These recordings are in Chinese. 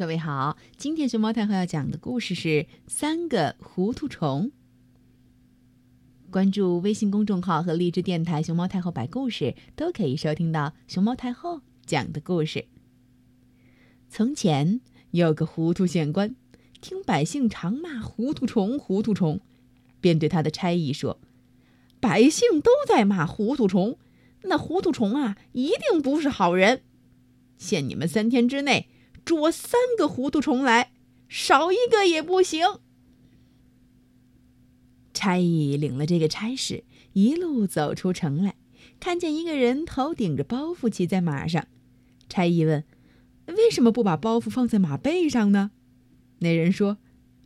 各位好，今天熊猫太后要讲的故事是《三个糊涂虫》。关注微信公众号和荔枝电台“熊猫太后摆故事”，都可以收听到熊猫太后讲的故事。从前有个糊涂县官，听百姓常骂“糊涂虫”，糊涂虫，便对他的差役说：“百姓都在骂糊涂虫，那糊涂虫啊，一定不是好人。限你们三天之内。”捉三个糊涂虫来，少一个也不行。差役领了这个差事，一路走出城来，看见一个人头顶着包袱骑在马上。差役问：“为什么不把包袱放在马背上呢？”那人说：“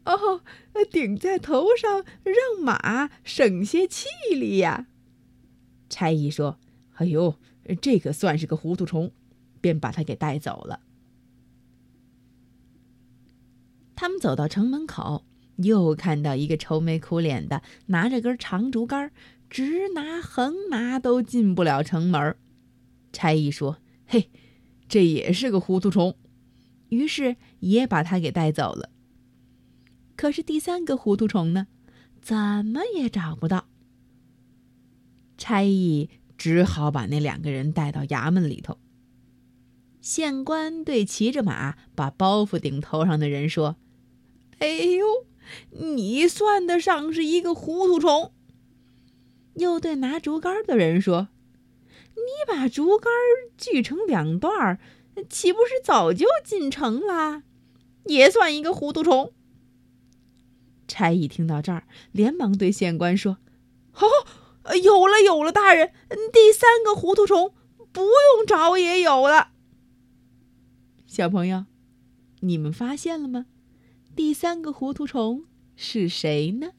哦，顶在头上，让马省些气力呀。”差役说：“哎呦，这可算是个糊涂虫。”便把他给带走了。他们走到城门口，又看到一个愁眉苦脸的，拿着根长竹竿，直拿横拿都进不了城门。差役说：“嘿，这也是个糊涂虫。”于是也把他给带走了。可是第三个糊涂虫呢，怎么也找不到。差役只好把那两个人带到衙门里头。县官对骑着马把包袱顶头上的人说。哎呦，你算得上是一个糊涂虫。又对拿竹竿的人说：“你把竹竿锯成两段，岂不是早就进城了？也算一个糊涂虫。”差役听到这儿，连忙对县官说：“哦，有了有了，大人，第三个糊涂虫不用找也有了。”小朋友，你们发现了吗？第三个糊涂虫是谁呢？